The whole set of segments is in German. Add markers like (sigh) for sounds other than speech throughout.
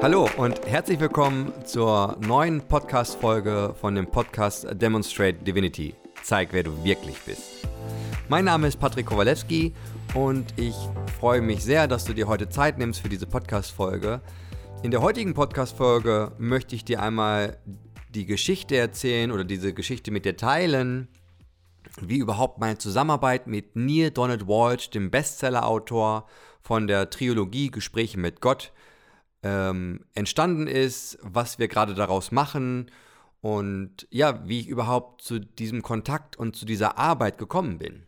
Hallo und herzlich willkommen zur neuen Podcast-Folge von dem Podcast Demonstrate Divinity. Zeig, wer du wirklich bist. Mein Name ist Patrick Kowalewski und ich freue mich sehr, dass du dir heute Zeit nimmst für diese Podcast-Folge. In der heutigen Podcast-Folge möchte ich dir einmal die Geschichte erzählen oder diese Geschichte mit dir teilen, wie überhaupt meine Zusammenarbeit mit Neil Donald Walsh, dem Bestseller-Autor von der Trilogie Gespräche mit Gott, ähm, entstanden ist, was wir gerade daraus machen und ja, wie ich überhaupt zu diesem Kontakt und zu dieser Arbeit gekommen bin.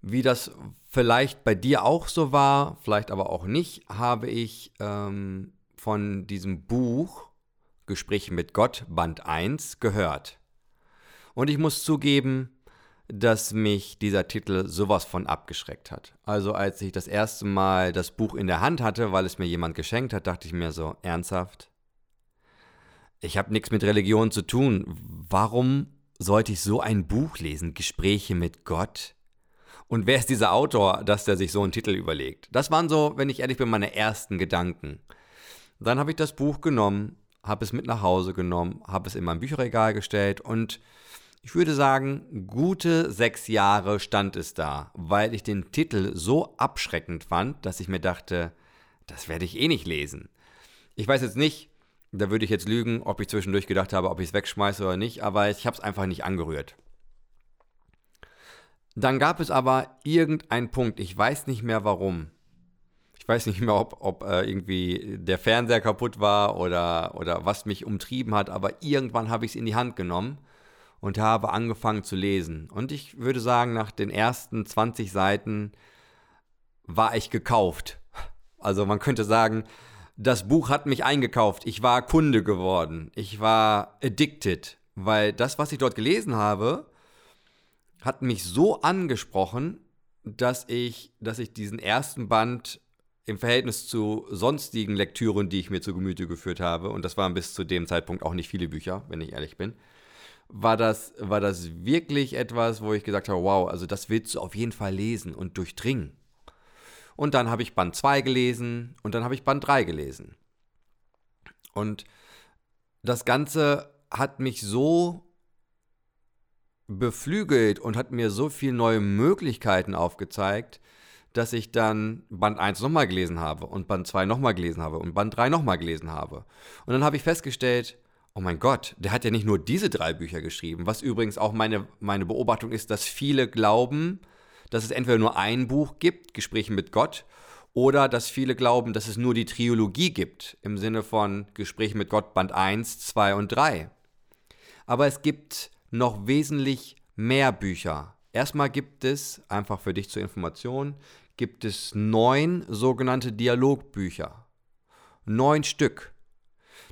Wie das vielleicht bei dir auch so war, vielleicht aber auch nicht, habe ich ähm, von diesem Buch Gespräche mit Gott, Band 1, gehört. Und ich muss zugeben, dass mich dieser Titel sowas von abgeschreckt hat. Also als ich das erste Mal das Buch in der Hand hatte, weil es mir jemand geschenkt hat, dachte ich mir so, ernsthaft? Ich habe nichts mit Religion zu tun. Warum sollte ich so ein Buch lesen? Gespräche mit Gott? Und wer ist dieser Autor, dass der sich so einen Titel überlegt? Das waren so, wenn ich ehrlich bin, meine ersten Gedanken. Dann habe ich das Buch genommen, habe es mit nach Hause genommen, habe es in mein Bücherregal gestellt und ich würde sagen, gute sechs Jahre stand es da, weil ich den Titel so abschreckend fand, dass ich mir dachte, das werde ich eh nicht lesen. Ich weiß jetzt nicht, da würde ich jetzt lügen, ob ich zwischendurch gedacht habe, ob ich es wegschmeiße oder nicht, aber ich habe es einfach nicht angerührt. Dann gab es aber irgendeinen Punkt, ich weiß nicht mehr warum. Ich weiß nicht mehr, ob, ob äh, irgendwie der Fernseher kaputt war oder, oder was mich umtrieben hat, aber irgendwann habe ich es in die Hand genommen und habe angefangen zu lesen. Und ich würde sagen, nach den ersten 20 Seiten war ich gekauft. Also man könnte sagen, das Buch hat mich eingekauft. Ich war Kunde geworden. Ich war addicted, weil das, was ich dort gelesen habe, hat mich so angesprochen, dass ich, dass ich diesen ersten Band im Verhältnis zu sonstigen Lektüren, die ich mir zu Gemüte geführt habe, und das waren bis zu dem Zeitpunkt auch nicht viele Bücher, wenn ich ehrlich bin, war das, war das wirklich etwas, wo ich gesagt habe, wow, also das willst du auf jeden Fall lesen und durchdringen. Und dann habe ich Band 2 gelesen und dann habe ich Band 3 gelesen. Und das Ganze hat mich so beflügelt und hat mir so viele neue Möglichkeiten aufgezeigt, dass ich dann Band 1 nochmal gelesen habe und Band 2 nochmal gelesen habe und Band 3 nochmal gelesen habe. Und dann habe ich festgestellt, oh mein Gott, der hat ja nicht nur diese drei Bücher geschrieben, was übrigens auch meine, meine Beobachtung ist, dass viele glauben, dass es entweder nur ein Buch gibt, Gespräche mit Gott, oder dass viele glauben, dass es nur die Trilogie gibt, im Sinne von Gespräche mit Gott Band 1, 2 und 3. Aber es gibt noch wesentlich mehr Bücher. Erstmal gibt es, einfach für dich zur Information, gibt es neun sogenannte Dialogbücher. Neun Stück.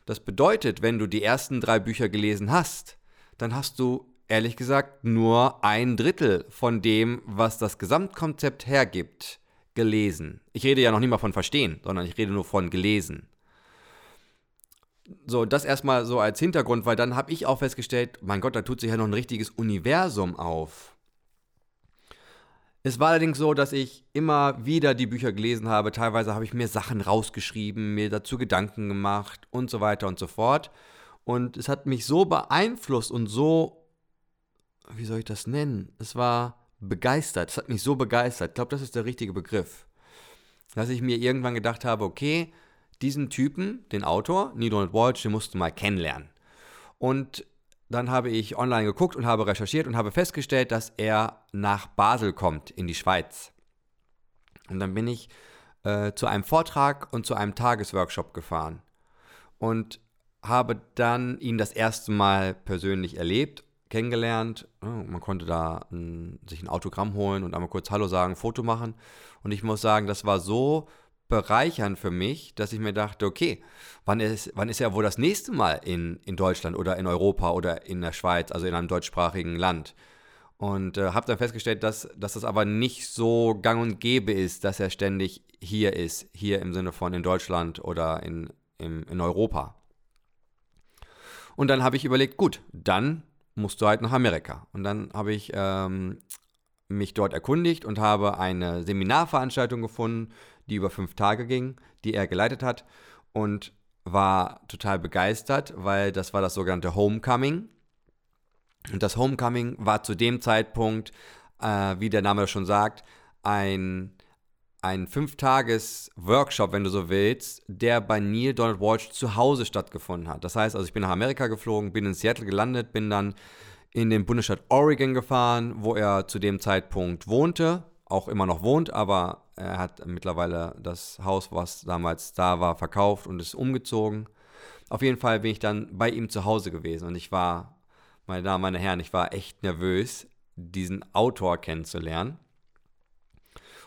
Das bedeutet, wenn du die ersten drei Bücher gelesen hast, dann hast du ehrlich gesagt nur ein Drittel von dem, was das Gesamtkonzept hergibt, gelesen. Ich rede ja noch nicht mal von verstehen, sondern ich rede nur von gelesen. So, das erstmal so als Hintergrund, weil dann habe ich auch festgestellt, mein Gott, da tut sich ja noch ein richtiges Universum auf. Es war allerdings so, dass ich immer wieder die Bücher gelesen habe. Teilweise habe ich mir Sachen rausgeschrieben, mir dazu Gedanken gemacht und so weiter und so fort. Und es hat mich so beeinflusst und so, wie soll ich das nennen? Es war begeistert. Es hat mich so begeistert. Ich glaube, das ist der richtige Begriff. Dass ich mir irgendwann gedacht habe, okay, diesen Typen, den Autor, Neil Walsh, den musst du mal kennenlernen. Und dann habe ich online geguckt und habe recherchiert und habe festgestellt, dass er nach Basel kommt, in die Schweiz. Und dann bin ich äh, zu einem Vortrag und zu einem Tagesworkshop gefahren und habe dann ihn das erste Mal persönlich erlebt, kennengelernt. Oh, man konnte da ein, sich ein Autogramm holen und einmal kurz Hallo sagen, Foto machen. Und ich muss sagen, das war so bereichernd für mich, dass ich mir dachte, okay, wann ist, wann ist er wohl das nächste Mal in, in Deutschland oder in Europa oder in der Schweiz, also in einem deutschsprachigen Land? Und äh, habe dann festgestellt, dass, dass das aber nicht so gang und gäbe ist, dass er ständig hier ist, hier im Sinne von in Deutschland oder in, in, in Europa. Und dann habe ich überlegt, gut, dann musst du halt nach Amerika. Und dann habe ich ähm, mich dort erkundigt und habe eine Seminarveranstaltung gefunden, die über fünf Tage ging, die er geleitet hat und war total begeistert, weil das war das sogenannte Homecoming. Und das Homecoming war zu dem Zeitpunkt, äh, wie der Name schon sagt, ein, ein Fünf-Tages-Workshop, wenn du so willst, der bei Neil Donald Walsh zu Hause stattgefunden hat. Das heißt, also ich bin nach Amerika geflogen, bin in Seattle gelandet, bin dann in den Bundesstaat Oregon gefahren, wo er zu dem Zeitpunkt wohnte, auch immer noch wohnt, aber er hat mittlerweile das Haus, was damals da war, verkauft und ist umgezogen. Auf jeden Fall bin ich dann bei ihm zu Hause gewesen und ich war, meine Damen, meine Herren, ich war echt nervös, diesen Autor kennenzulernen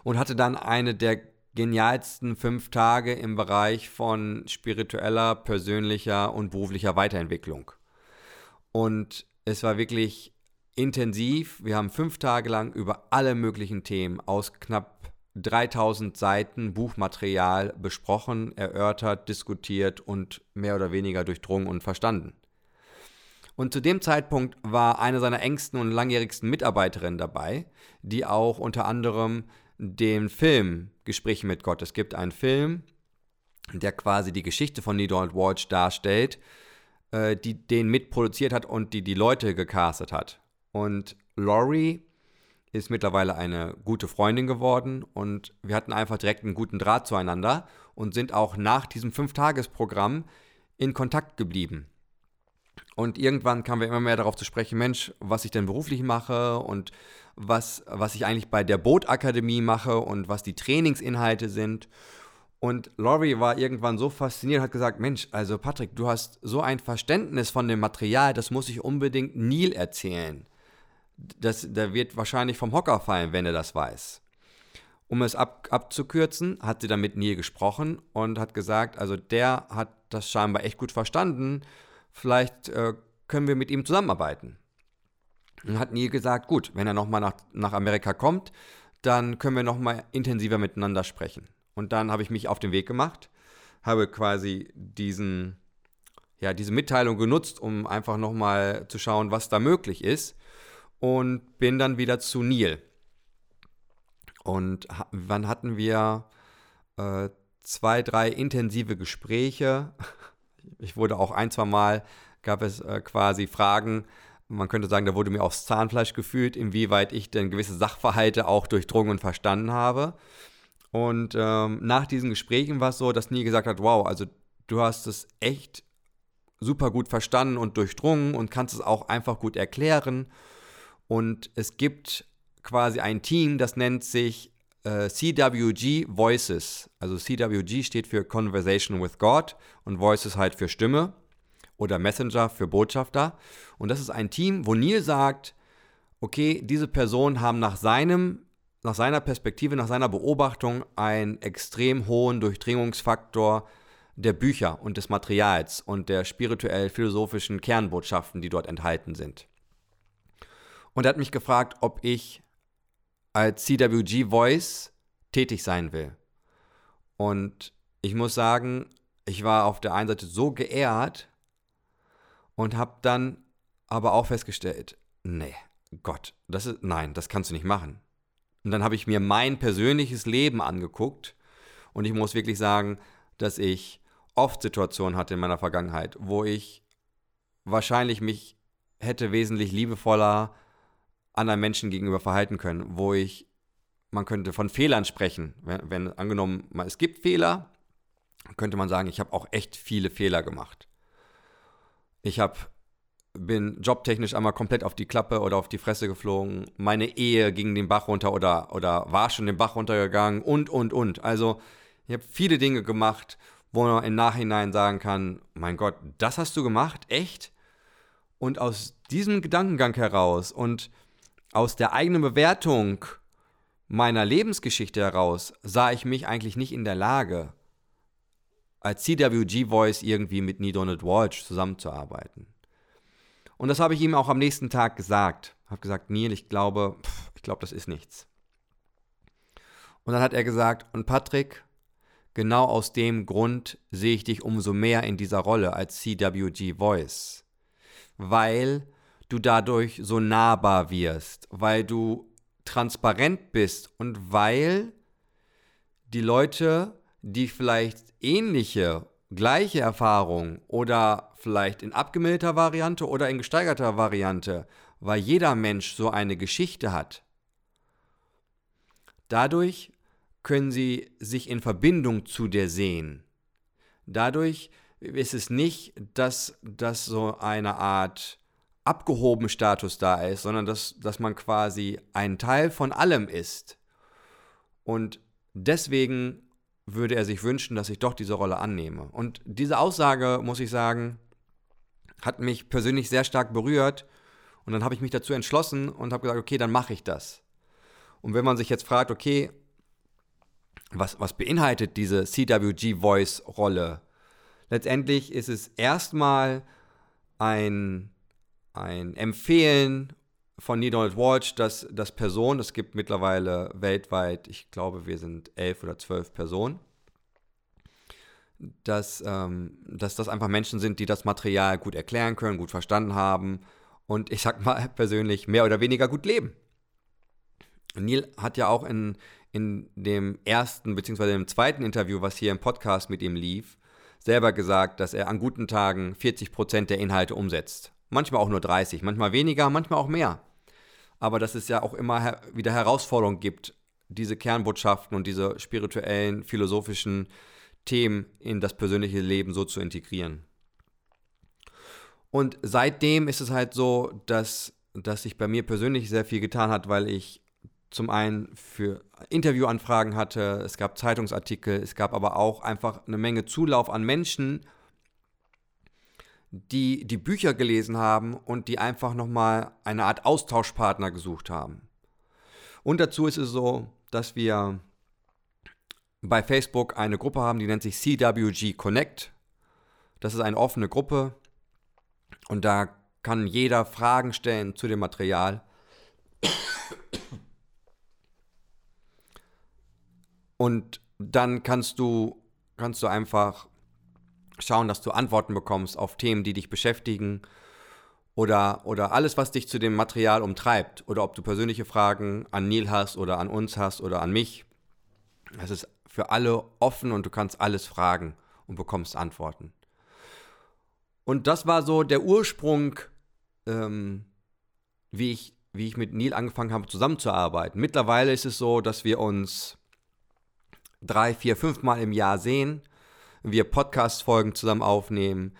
und hatte dann eine der genialsten fünf Tage im Bereich von spiritueller, persönlicher und beruflicher Weiterentwicklung. Und es war wirklich intensiv. Wir haben fünf Tage lang über alle möglichen Themen aus knapp 3000 Seiten Buchmaterial besprochen, erörtert, diskutiert und mehr oder weniger durchdrungen und verstanden. Und zu dem Zeitpunkt war eine seiner engsten und langjährigsten Mitarbeiterinnen dabei, die auch unter anderem den Film Gespräche mit Gott. Es gibt einen Film, der quasi die Geschichte von Donald Walsh darstellt, äh, die den mitproduziert hat und die die Leute gecastet hat. Und Laurie ist mittlerweile eine gute Freundin geworden und wir hatten einfach direkt einen guten Draht zueinander und sind auch nach diesem Fünf-Tages-Programm in Kontakt geblieben. Und irgendwann kamen wir immer mehr darauf zu sprechen, Mensch, was ich denn beruflich mache und was, was ich eigentlich bei der Bootakademie mache und was die Trainingsinhalte sind. Und Laurie war irgendwann so fasziniert und hat gesagt, Mensch, also Patrick, du hast so ein Verständnis von dem Material, das muss ich unbedingt Neil erzählen das, der wird wahrscheinlich vom Hocker fallen, wenn er das weiß. Um es ab, abzukürzen, hat sie dann mit Neil gesprochen und hat gesagt, also der hat das scheinbar echt gut verstanden, vielleicht äh, können wir mit ihm zusammenarbeiten. Und hat Neil gesagt, gut, wenn er nochmal nach, nach Amerika kommt, dann können wir nochmal intensiver miteinander sprechen. Und dann habe ich mich auf den Weg gemacht, habe quasi diesen, ja, diese Mitteilung genutzt, um einfach nochmal zu schauen, was da möglich ist und bin dann wieder zu Neil. Und wann hatten wir äh, zwei, drei intensive Gespräche? (laughs) Ich wurde auch ein, zwei Mal, gab es äh, quasi Fragen, man könnte sagen, da wurde mir aufs Zahnfleisch gefühlt, inwieweit ich denn gewisse Sachverhalte auch durchdrungen und verstanden habe. Und ähm, nach diesen Gesprächen war es so, dass Nie gesagt hat, wow, also du hast es echt super gut verstanden und durchdrungen und kannst es auch einfach gut erklären. Und es gibt quasi ein Team, das nennt sich äh, CWG Voices. Also CWG steht für Conversation with God und Voices halt für Stimme oder Messenger für Botschafter. Und das ist ein Team, wo Neil sagt, okay, diese Personen haben nach seinem nach seiner Perspektive, nach seiner Beobachtung einen extrem hohen Durchdringungsfaktor der Bücher und des Materials und der spirituell-philosophischen Kernbotschaften, die dort enthalten sind. Und hat mich gefragt, ob ich als CWG Voice tätig sein will. Und ich muss sagen, ich war auf der einen Seite so geehrt und habe dann aber auch festgestellt, nee, Gott, das ist nein, das kannst du nicht machen. Und dann habe ich mir mein persönliches Leben angeguckt und ich muss wirklich sagen, dass ich oft Situationen hatte in meiner Vergangenheit, wo ich wahrscheinlich mich hätte wesentlich liebevoller anderen Menschen gegenüber verhalten können, wo ich, man könnte von Fehlern sprechen. Wenn, wenn angenommen, es gibt Fehler, könnte man sagen, ich habe auch echt viele Fehler gemacht. Ich habe bin jobtechnisch einmal komplett auf die Klappe oder auf die Fresse geflogen. Meine Ehe ging den Bach runter oder, oder war schon den Bach runtergegangen und, und, und. Also, ich habe viele Dinge gemacht, wo man im Nachhinein sagen kann, mein Gott, das hast du gemacht? Echt? Und aus diesem Gedankengang heraus und aus der eigenen Bewertung meiner Lebensgeschichte heraus sah ich mich eigentlich nicht in der Lage, als CWG Voice irgendwie mit Neil Donald Walsh zusammenzuarbeiten. Und das habe ich ihm auch am nächsten Tag gesagt. Habe gesagt, Neil, ich glaube, pff, ich glaube, das ist nichts. Und dann hat er gesagt, und Patrick, genau aus dem Grund sehe ich dich umso mehr in dieser Rolle als CWG Voice. Weil du dadurch so nahbar wirst, weil du transparent bist und weil die Leute, die vielleicht ähnliche, gleiche Erfahrungen oder vielleicht in abgemilderter Variante oder in gesteigerter Variante, weil jeder Mensch so eine Geschichte hat, dadurch können sie sich in Verbindung zu dir sehen. Dadurch ist es nicht, dass, dass so eine Art abgehoben Status da ist, sondern dass, dass man quasi ein Teil von allem ist. Und deswegen würde er sich wünschen, dass ich doch diese Rolle annehme. Und diese Aussage, muss ich sagen, hat mich persönlich sehr stark berührt. Und dann habe ich mich dazu entschlossen und habe gesagt, okay, dann mache ich das. Und wenn man sich jetzt fragt, okay, was, was beinhaltet diese CWG Voice Rolle? Letztendlich ist es erstmal ein, ein Empfehlen von Neil Donald Walsh, dass, dass Personen, es gibt mittlerweile weltweit, ich glaube, wir sind elf oder zwölf Personen, dass, ähm, dass das einfach Menschen sind, die das Material gut erklären können, gut verstanden haben und ich sag mal persönlich mehr oder weniger gut leben. Neil hat ja auch in, in dem ersten bzw. dem zweiten Interview, was hier im Podcast mit ihm lief, selber gesagt, dass er an guten Tagen 40% der Inhalte umsetzt. Manchmal auch nur 30, manchmal weniger, manchmal auch mehr. Aber dass es ja auch immer wieder Herausforderungen gibt, diese Kernbotschaften und diese spirituellen, philosophischen Themen in das persönliche Leben so zu integrieren. Und seitdem ist es halt so, dass, dass sich bei mir persönlich sehr viel getan hat, weil ich zum einen für Interviewanfragen hatte, es gab Zeitungsartikel, es gab aber auch einfach eine Menge Zulauf an Menschen, die die Bücher gelesen haben und die einfach nochmal eine Art Austauschpartner gesucht haben. Und dazu ist es so, dass wir bei Facebook eine Gruppe haben, die nennt sich CWG Connect. Das ist eine offene Gruppe und da kann jeder Fragen stellen zu dem Material. Und dann kannst du, kannst du einfach schauen, dass du Antworten bekommst auf Themen, die dich beschäftigen oder, oder alles, was dich zu dem Material umtreibt. Oder ob du persönliche Fragen an Neil hast oder an uns hast oder an mich. Es ist für alle offen und du kannst alles fragen und bekommst Antworten. Und das war so der Ursprung, ähm, wie, ich, wie ich mit Neil angefangen habe zusammenzuarbeiten. Mittlerweile ist es so, dass wir uns drei, vier, fünf Mal im Jahr sehen, wir Podcast-Folgen zusammen aufnehmen,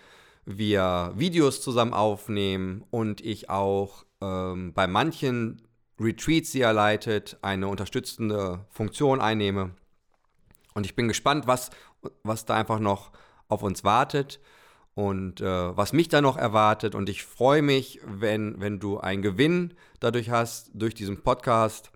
wir Videos zusammen aufnehmen und ich auch ähm, bei manchen Retreats, die er leitet, eine unterstützende Funktion einnehme. Und ich bin gespannt, was, was da einfach noch auf uns wartet und äh, was mich da noch erwartet. Und ich freue mich, wenn, wenn du einen Gewinn dadurch hast, durch diesen Podcast.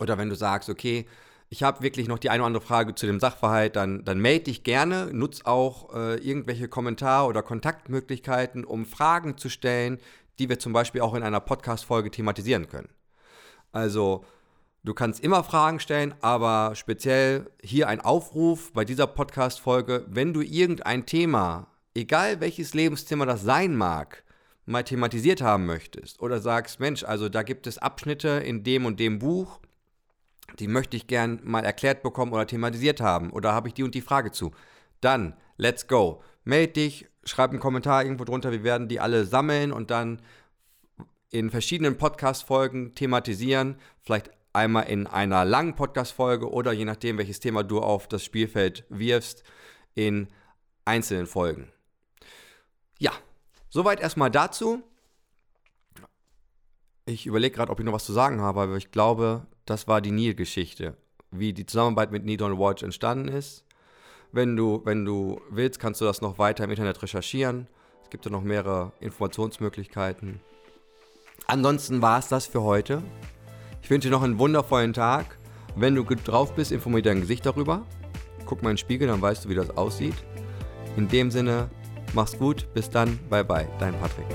Oder wenn du sagst, okay, ich habe wirklich noch die eine oder andere Frage zu dem Sachverhalt, dann, dann melde dich gerne, nutz auch äh, irgendwelche Kommentare oder Kontaktmöglichkeiten, um Fragen zu stellen, die wir zum Beispiel auch in einer Podcast-Folge thematisieren können. Also, du kannst immer Fragen stellen, aber speziell hier ein Aufruf bei dieser Podcast-Folge, wenn du irgendein Thema, egal welches Lebensthema das sein mag, mal thematisiert haben möchtest oder sagst, Mensch, also da gibt es Abschnitte in dem und dem Buch, die möchte ich gern mal erklärt bekommen oder thematisiert haben oder habe ich die und die Frage zu, dann let's go. Meld dich, schreib einen Kommentar irgendwo drunter, wir werden die alle sammeln und dann in verschiedenen Podcast-Folgen thematisieren, vielleicht einmal in einer langen Podcast-Folge oder je nachdem, welches Thema du auf das Spielfeld wirfst, in einzelnen Folgen. Ja, soweit erstmal dazu. Ich überlege gerade, ob ich noch was zu sagen habe, aber ich glaube, das war die Neil-Geschichte, wie die Zusammenarbeit mit Neil Walsh entstanden ist. Wenn du, wenn du willst, kannst du das noch weiter im Internet recherchieren. Es gibt ja noch mehrere Informationsmöglichkeiten. Ansonsten war es das für heute. Ich wünsche dir noch einen wundervollen Tag. Wenn du gut drauf bist, informier dein Gesicht darüber. Guck mal in den Spiegel, dann weißt du, wie das aussieht. In dem Sinne, mach's gut, bis dann, bye bye, dein Patrick.